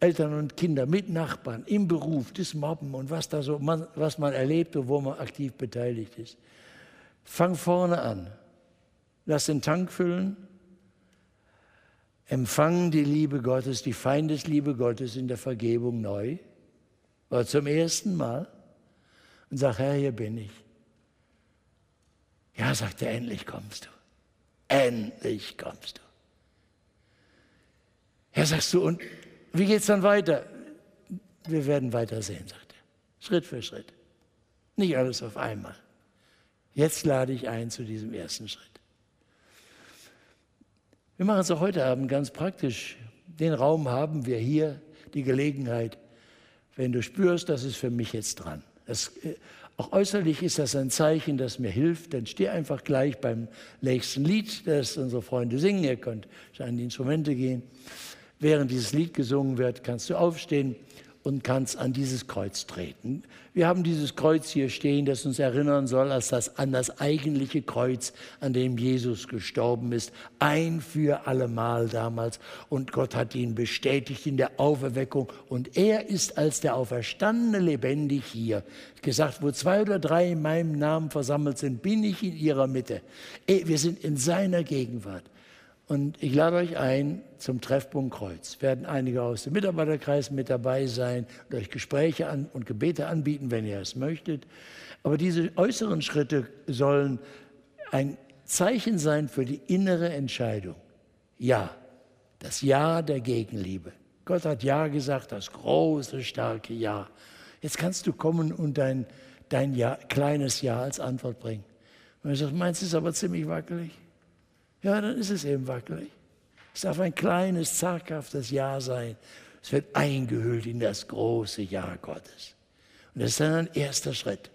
Eltern und Kinder, mit Nachbarn, im Beruf, das Mobben und was da so, man, was man erlebt und wo man aktiv beteiligt ist. Fang vorne an. Lass den Tank füllen. Empfang die Liebe Gottes, die Feindesliebe Gottes in der Vergebung neu. Oder zum ersten Mal. Und sag, Herr, hier bin ich. Ja, sagt er, endlich kommst du. Endlich kommst du. Ja, sagst du, und wie geht es dann weiter? Wir werden weitersehen, sagt er. Schritt für Schritt. Nicht alles auf einmal. Jetzt lade ich ein zu diesem ersten Schritt. Wir machen es auch heute Abend ganz praktisch. Den Raum haben wir hier, die Gelegenheit. Wenn du spürst, das ist für mich jetzt dran. Das äh, auch äußerlich ist das ein Zeichen, das mir hilft. Dann steh einfach gleich beim nächsten Lied, das unsere Freunde singen. Ihr könnt an die Instrumente gehen. Während dieses Lied gesungen wird, kannst du aufstehen und kannst an dieses Kreuz treten. Wir haben dieses Kreuz hier stehen, das uns erinnern soll als das, an das eigentliche Kreuz, an dem Jesus gestorben ist, ein für allemal damals. Und Gott hat ihn bestätigt in der Auferweckung. Und er ist als der Auferstandene lebendig hier. Gesagt, wo zwei oder drei in meinem Namen versammelt sind, bin ich in ihrer Mitte. Wir sind in seiner Gegenwart. Und ich lade euch ein zum Treffpunkt Kreuz. Werden einige aus dem Mitarbeiterkreis mit dabei sein und euch Gespräche an und Gebete anbieten, wenn ihr es möchtet. Aber diese äußeren Schritte sollen ein Zeichen sein für die innere Entscheidung. Ja, das Ja der Gegenliebe. Gott hat Ja gesagt, das große, starke Ja. Jetzt kannst du kommen und dein, dein ja, kleines Ja als Antwort bringen. Und du sagst, meinst du ist aber ziemlich wackelig? Ja, dann ist es eben wackelig. Es darf ein kleines, zaghaftes Ja sein. Es wird eingehüllt in das große Ja Gottes. Und das ist dann ein erster Schritt.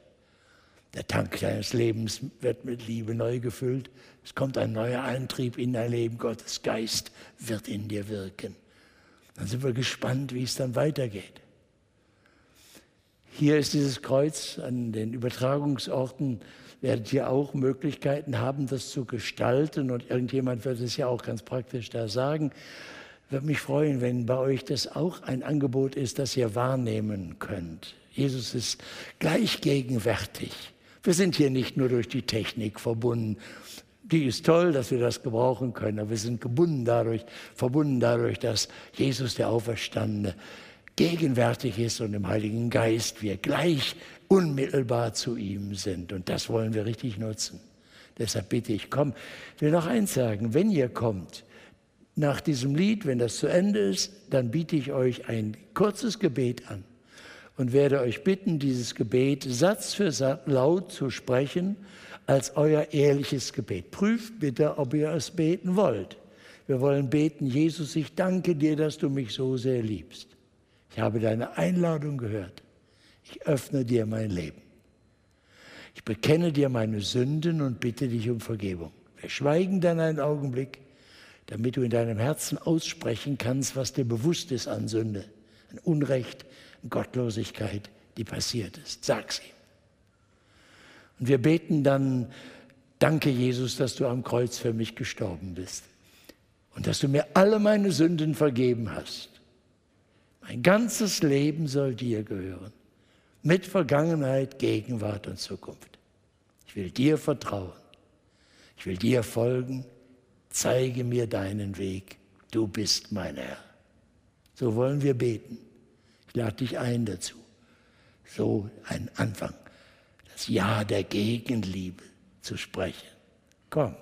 Der Tank deines Lebens wird mit Liebe neu gefüllt. Es kommt ein neuer Antrieb in dein Leben. Gottes Geist wird in dir wirken. Dann sind wir gespannt, wie es dann weitergeht. Hier ist dieses Kreuz an den Übertragungsorten werdet ihr auch Möglichkeiten haben, das zu gestalten. Und irgendjemand wird es ja auch ganz praktisch da sagen. Würde mich freuen, wenn bei euch das auch ein Angebot ist, das ihr wahrnehmen könnt. Jesus ist gleich gegenwärtig. Wir sind hier nicht nur durch die Technik verbunden. Die ist toll, dass wir das gebrauchen können, aber wir sind gebunden dadurch, verbunden dadurch, dass Jesus der Auferstandene gegenwärtig ist und im Heiligen Geist wir gleich unmittelbar zu ihm sind. Und das wollen wir richtig nutzen. Deshalb bitte ich, komm, ich will noch eins sagen, wenn ihr kommt, nach diesem Lied, wenn das zu Ende ist, dann biete ich euch ein kurzes Gebet an und werde euch bitten, dieses Gebet Satz für Satz laut zu sprechen als euer ehrliches Gebet. Prüft bitte, ob ihr es beten wollt. Wir wollen beten, Jesus, ich danke dir, dass du mich so sehr liebst. Ich habe deine Einladung gehört. Ich öffne dir mein Leben. Ich bekenne dir meine Sünden und bitte dich um Vergebung. Wir schweigen dann einen Augenblick, damit du in deinem Herzen aussprechen kannst, was dir bewusst ist an Sünde, an Unrecht, an Gottlosigkeit, die passiert ist. Sag's ihm. Und wir beten dann, danke Jesus, dass du am Kreuz für mich gestorben bist und dass du mir alle meine Sünden vergeben hast. Mein ganzes Leben soll dir gehören, mit Vergangenheit, Gegenwart und Zukunft. Ich will dir vertrauen. Ich will dir folgen. Zeige mir deinen Weg. Du bist mein Herr. So wollen wir beten. Ich lade dich ein dazu. So ein Anfang das Ja der Gegenliebe zu sprechen. Komm.